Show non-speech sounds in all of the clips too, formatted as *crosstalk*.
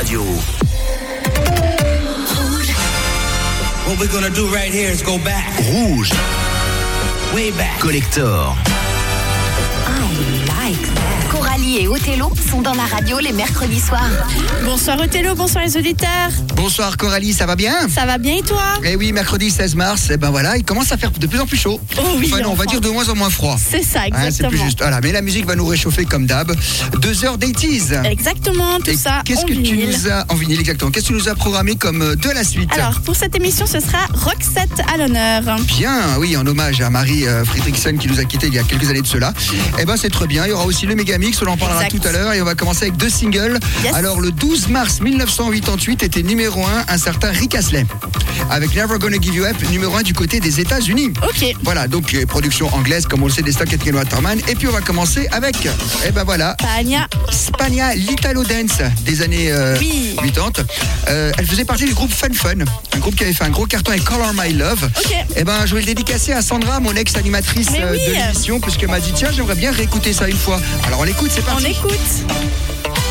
Radio. What we're gonna do right here is go back, Rouge. way back. Collector. Et Othello sont dans la radio les mercredis soirs. Bonsoir Othello, bonsoir les auditeurs. Bonsoir Coralie, ça va bien? Ça va bien et toi? Eh oui, mercredi 16 mars, eh ben voilà, il commence à faire de plus en plus chaud. Oh oui, Enfin, non, on va dire de moins en moins froid. C'est ça, Hein, exactement. c'est plus juste. Voilà, mais la musique va nous réchauffer comme d'hab. Deux heures d'eighties. Exactement, tout Et ça Qu'est-ce que tu nous as en vinyle exactement? Qu'est-ce que tu nous as programmé comme euh, de la suite? Alors, pour cette émission, ce sera Roxette à l'honneur. Bien, oui, en hommage à Marie euh, Fredriksson qui nous a quittés il y a quelques années de cela. Eh ben c'est très bien. Il y aura aussi le Megamix, on en parlera Exact. tout à l'heure et on va commencer avec deux singles. Yes. Alors le 12 mars 1988 était numéro 1 un certain Rick Astley avec Never Gonna Give You Up numéro 1 du côté des États-Unis. Ok. Voilà, donc euh, production anglaise comme on le sait des stocks Ken Waterman et puis on va commencer avec eh ben voilà Tania. Spagna l'Italo Dance des années euh, Oui. 80. Euh, elle faisait partie du groupe Fun Fun, un groupe qui avait fait un gros carton avec Color My Love. Ok. Eh ben, je vais le dédicacer à Sandra, mon ex-animatrice Mais euh, oui. de l'émission, puisqu'elle m'a dit tiens, j'aimerais bien réécouter ça une fois. Alors on l'écoute, c'est parti. écoute.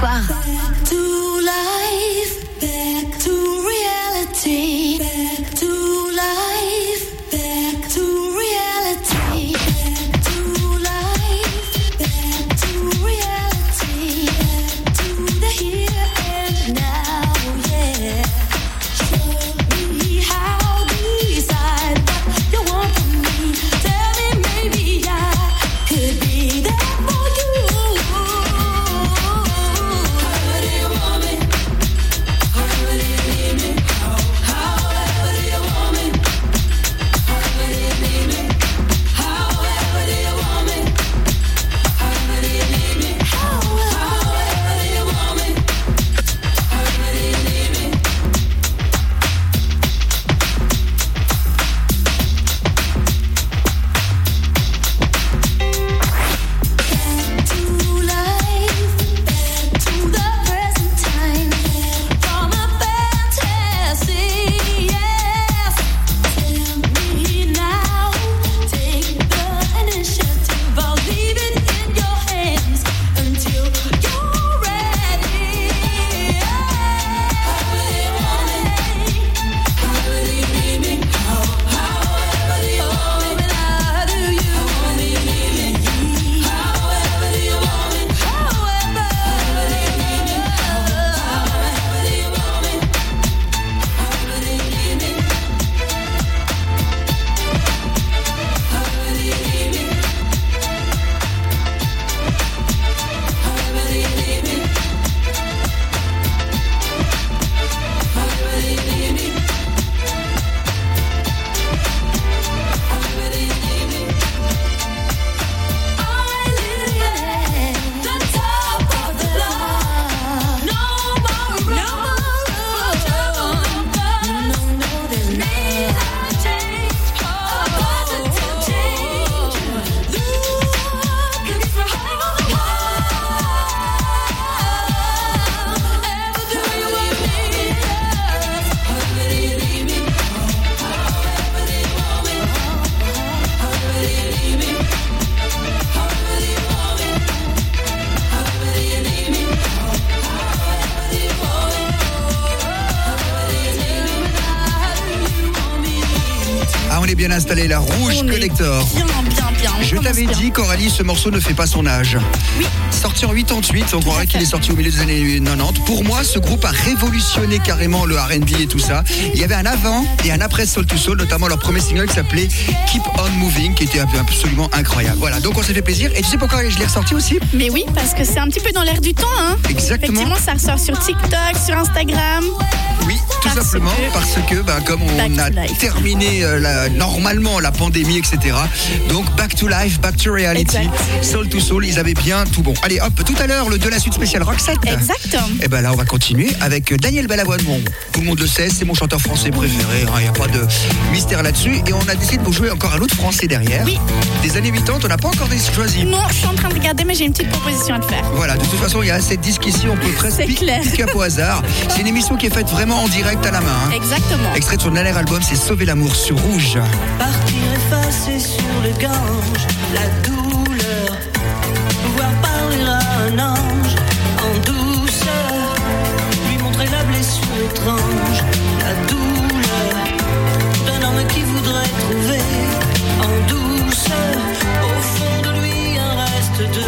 Mercredis ce morceau ne fait pas son âge. Oui. Sorti en 88, on croirait qu'il est sorti au milieu des années 90. Pour moi, ce groupe a révolutionné carrément le R&B et tout ça. Il y avait un avant et un après Soul to Soul, notamment leur premier single qui s'appelait Keep On Moving, qui était absolument incroyable. Voilà, donc on s'est fait plaisir. Et tu sais pourquoi je l'ai ressorti aussi? Mais oui, parce que c'est un petit peu dans l'air du temps. Hein. Exactement. Effectivement, ça ressort sur TikTok, sur Instagram. Oui, tout Parce simplement que- parce que bah, comme on a terminé euh, la- normalement la pandémie, etc. Donc back to life, back to reality, Exact. soul to soul, ils avaient bien tout bon. Allez hop, tout à l'heure le de la suite spéciale Roxette. Exact. Et ben là on va continuer avec Daniel Balavoine. Bon, tout le monde le sait, c'est mon chanteur français préféré. Il n'y a pas de mystère là-dessus. Et on a décidé de vous jouer encore un autre français derrière. Oui. Des années 80, on n'a pas encore choisi. Non, je suis en train de regarder, mais j'ai une petite proposition à te faire. Voilà, de toute façon, il y a assez de disques ici, on peut presque piquer au hasard. C'est une émission qui est faite vraiment en direct à la main. hein. Exactement. Extrait de son dernier album, c'est Sauver l'amour sur Rouge. Partir effacer sur le gange la douleur. Pouvoir parler à un ange en douceur. Lui montrer la blessure étrange, la douleur d'un homme qui voudrait trouver en douceur. Au fond de lui un reste de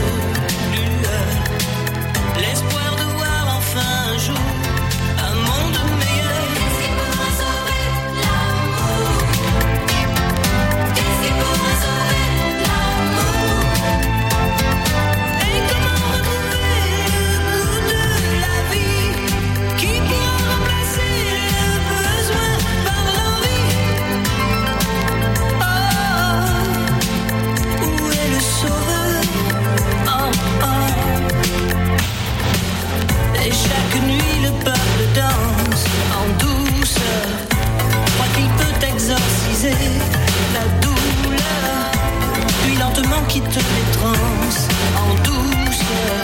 Quitte les transes en douceur.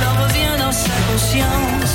Alors revient dans sa conscience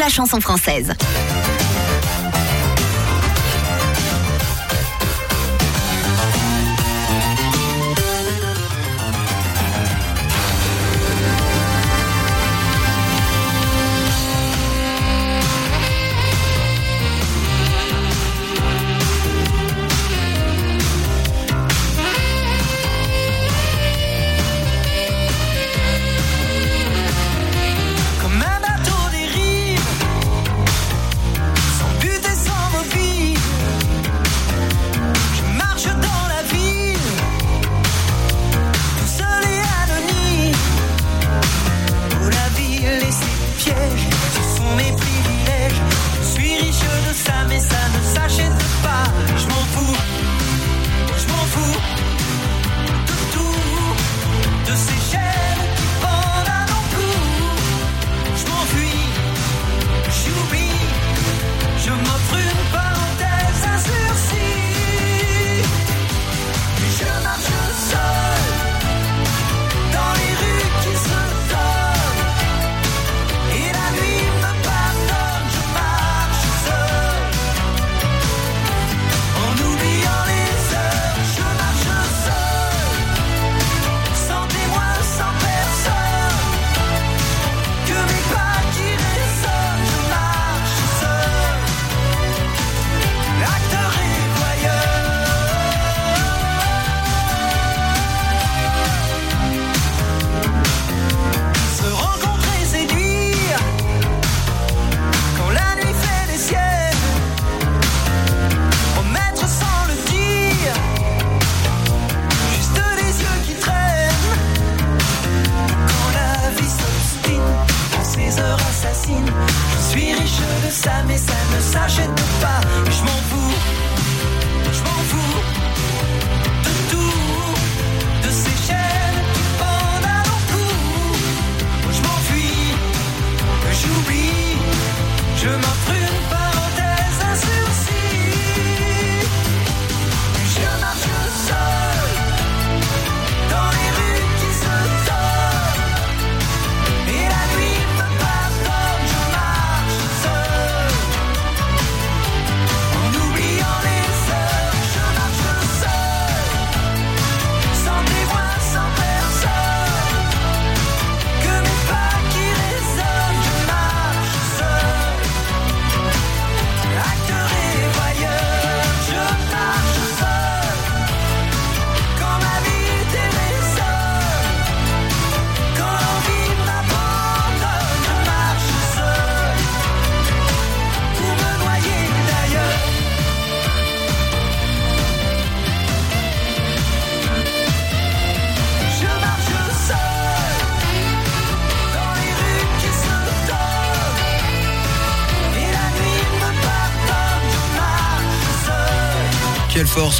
la chanson française.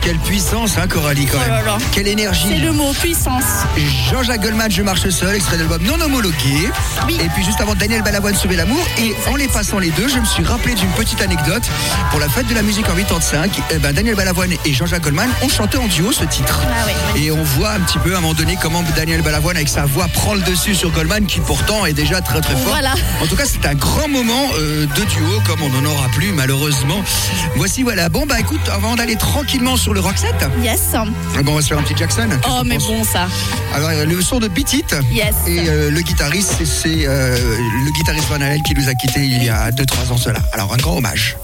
quelle puissance, hein, Coralie, quand oh même. Quelle énergie. C'est le mot, puissance. Jean-Jacques Goldman, Je marche seul, extrait d'album non homologué. Et puis juste avant Daniel Balavoine, Sauver l'amour. Et en les passant les deux, je me suis rappelé d'une petite anecdote. Pour la fête de la musique en 85, eh ben Daniel Balavoine et Jean-Jacques Goldman ont chanté en duo ce titre. Ah et on voit un petit peu à un moment donné comment Daniel Balavoine, avec sa voix, prend le dessus sur Goldman, qui pourtant est déjà très très fort. En tout cas, c'est un grand moment euh, de duo, comme on n'en aura plus, malheureusement. Voici, voilà. Bon, bah écoute, avant d'aller tranquillement sur le Roxette. Yes. Ah bon, on va se faire un petit Jackson. Oh, mais bon, ça. Alors, euh, le son de Beat It. Yes. Et euh, le guitariste, c'est euh, le guitariste Van Halen qui nous a quittés il y a 2-3 ans cela. Alors, un grand hommage.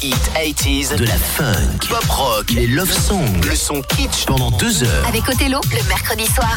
de la funk, pop rock, les love songs, le son kitsch. Pendant deux heures. Avec Othello, le mercredi soir.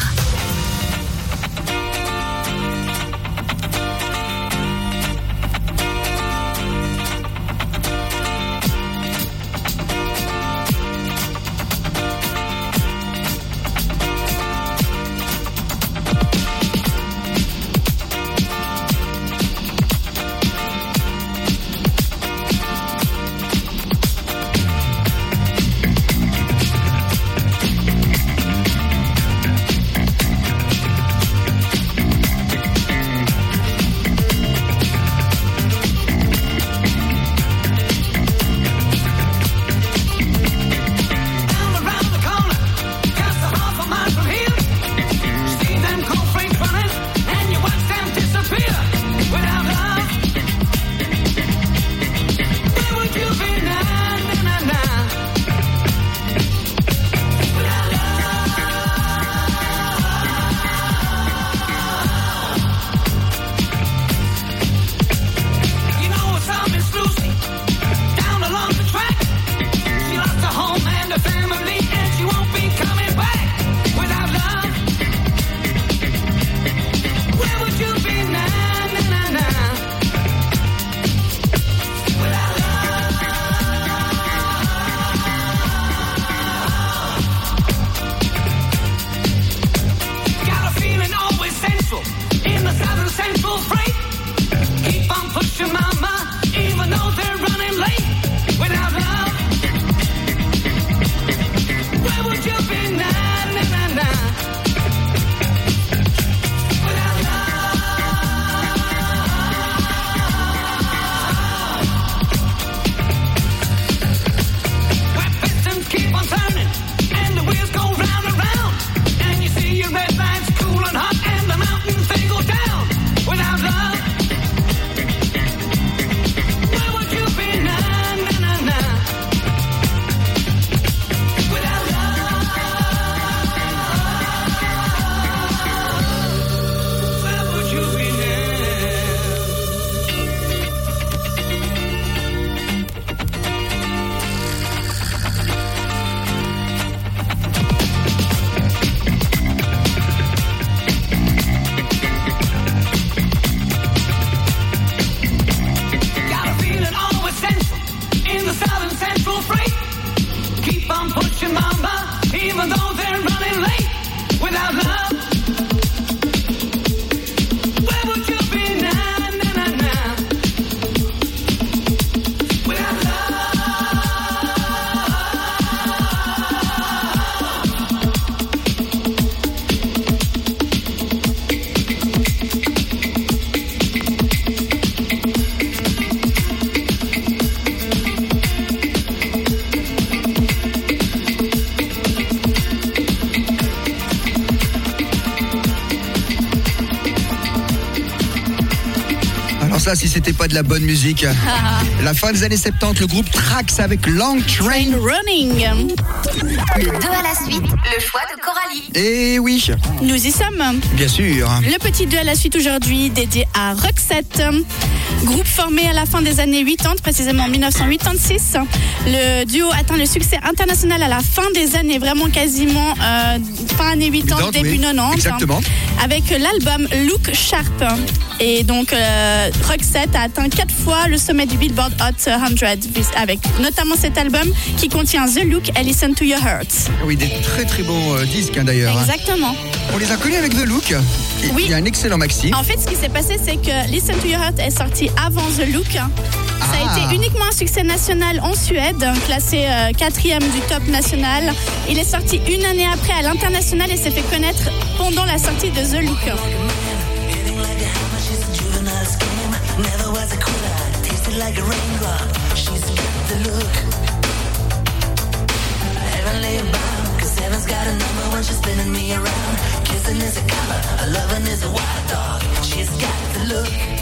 C'était pas de la bonne musique *laughs* La fin des années 70, le groupe Trax avec Long Train. Running. Le 2 à la suite, le choix de Coralie. Et oui, Nous y sommes. bien sûr. Le petit 2 à la suite aujourd'hui dédié à Roxette. Groupe formé à la fin des années 80, précisément en 1986. Le duo atteint le succès international à la fin des années, vraiment quasiment euh, fin années 80, 80, début oui. 90. Exactement. Avec l'album Look Sharp. Et donc euh, Roxette a atteint quatre fois le sommet du Billboard Hot 100 avec notamment cet album qui contient The Look and Listen to Your Heart. Oui, des très très bons euh, disques hein, d'ailleurs. hein. Exactement. On les a connus avec The Look. Et Oui. Il y a un excellent maxi. En fait, ce qui s'est passé, c'est que Listen to Your Heart est sorti avant The Look. Ça a Ah. été uniquement un succès national en Suède, classé euh, quatrième du top national. Il est sorti une année après à l'international et s'est fait connaître pendant la sortie de The Look. Never was a quitter, tasted like a raindrop. She's got the look. Heavenly bound, cause heaven's got a number when she's spinning me around. Kissing is a color, a loving is a wild dog. She's got the look.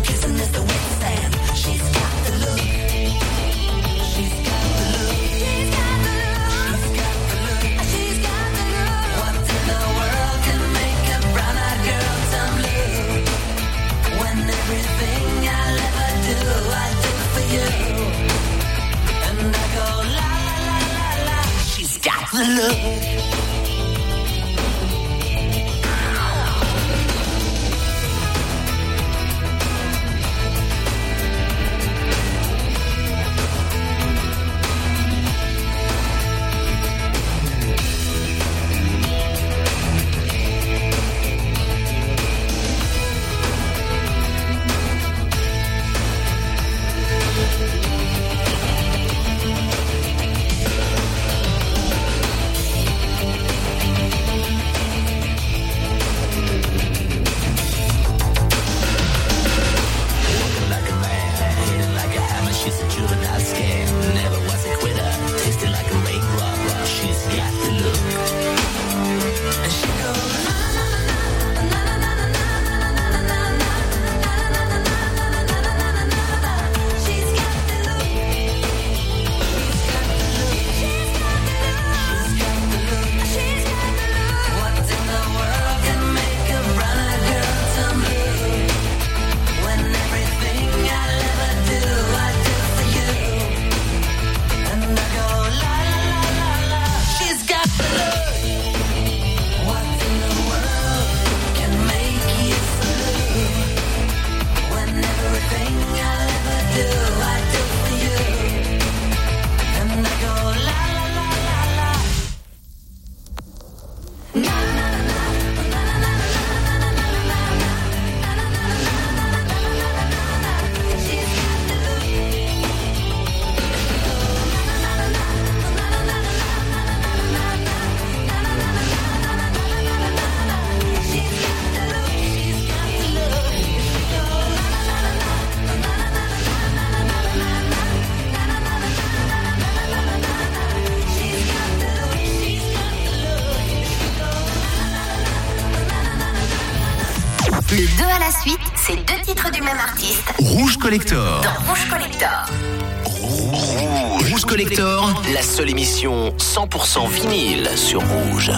Collector. dans Rouge Collector. Rouge Collector, la seule émission 100% vinyle sur Rouge.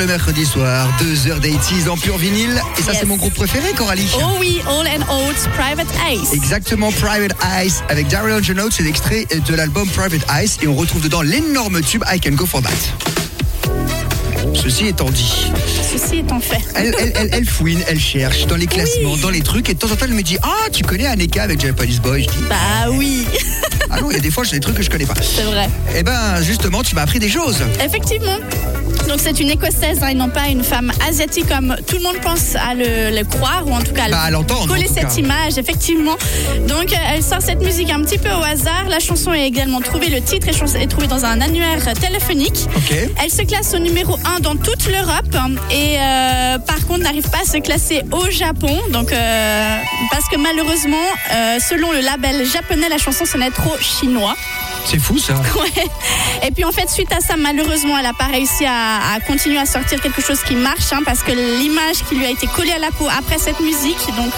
Le mercredi soir, 2 heures d'Aities en pur vinyle. Et ça, Yes. c'est mon groupe préféré, Coralie. Oh oui, All and Oats, Private Ice. Exactement, Private Eyes avec Daryl Angelo, c'est l'extrait de l'album Private Eyes et on retrouve dedans l'énorme tube I Can Go For That. Ceci étant dit, Ceci étant fait. elle, elle, elle, elle fouine, elle cherche dans les classements, dans les trucs et de temps en temps elle me dit Ah, tu connais Aneka avec Japanese Boy? Je dis Bah oui, Ah non, il y a des fois j'ai des trucs que je connais pas. c'est vrai. Eh ben, justement, tu m'as appris des choses. Effectivement. Donc c'est une écossaise hein, et non pas une femme asiatique comme tout le monde pense à le, le croire ou en tout cas Bah, à l'entendre, en coller cette cas. image effectivement. Donc euh, elle sort cette musique un petit peu au hasard. La chanson est également trouvée, le titre est, trouvé dans un annuaire téléphonique. Elle se classe au numéro 1 dans toute l'Europe et euh, par contre n'arrive pas à se classer au Japon. Donc euh, parce que malheureusement, euh, selon le label japonais, la chanson sonnait trop chinois. C'est fou ça. *laughs* Ouais. Et puis en fait, suite à ça, malheureusement, elle n'a pas réussi à, à continuer à sortir quelque chose qui marche, hein, parce que l'image qui lui a été collée à la peau après cette musique, donc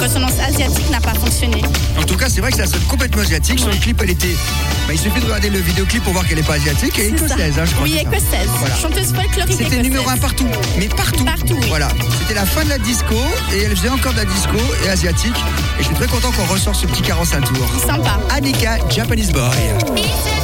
consonance asiatique, n'a pas fonctionné. En tout cas, c'est vrai que ça sonne complètement asiatique. Sur le clip, elle était. Bah, il suffit de regarder le vidéoclip pour voir qu'elle n'est pas asiatique. Elle est C'est ça. écossaise, hein, je crois. Oui, écossaise. Voilà. Chanteuse folklorique C'était numéro un partout, mais partout. Partout, oui. Voilà. C'était la fin de la disco et elle faisait encore de la disco et asiatique. Et je suis très content qu'on ressort ce petit 45 tours. Sympa. Annika, Japanese Boy. Beat it.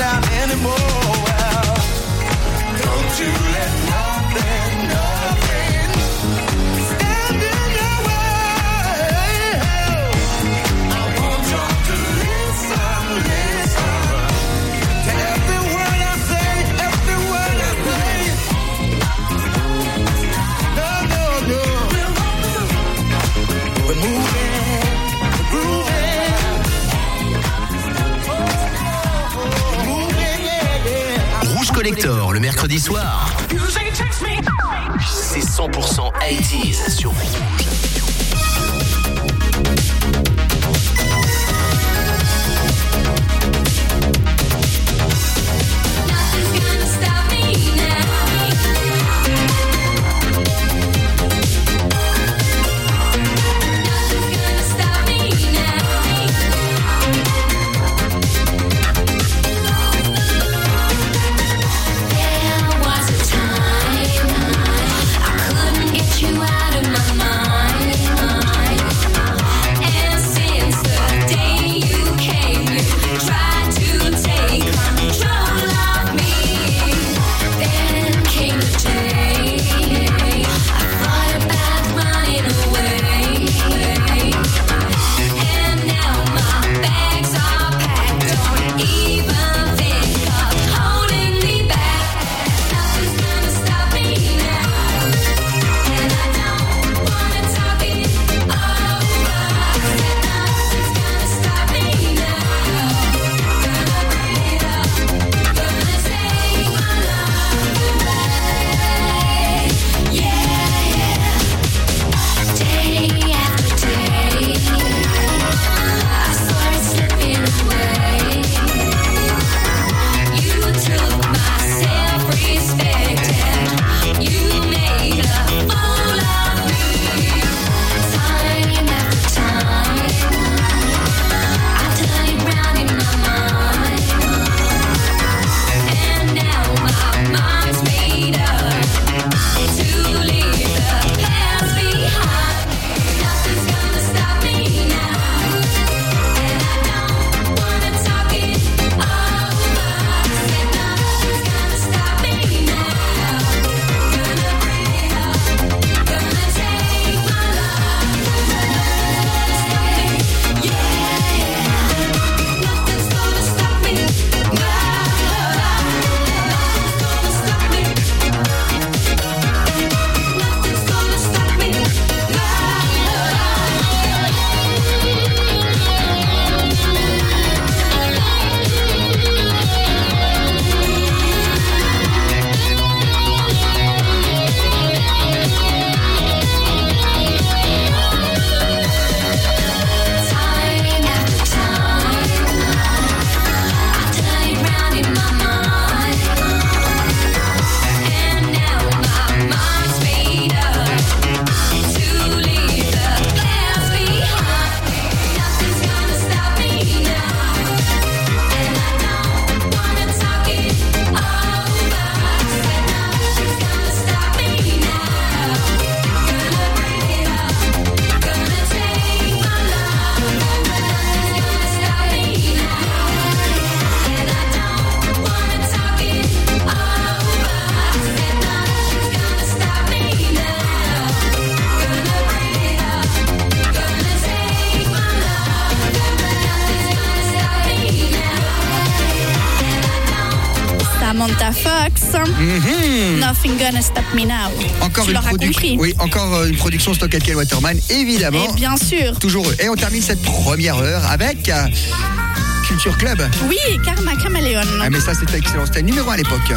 anymore. Don't you let nothing, nothing. Collector le mercredi soir. C'est 100% 80s sur Rouge. Stop me now. Encore tu une production. Oui, encore euh, une production Stock Aitken Waterman, évidemment. Et bien sûr. Toujours eux. Et on termine cette première heure avec euh, Culture Club. Oui, Karma Chameleon. Ah mais ça c'était excellent, c'était numéro 1 à l'époque.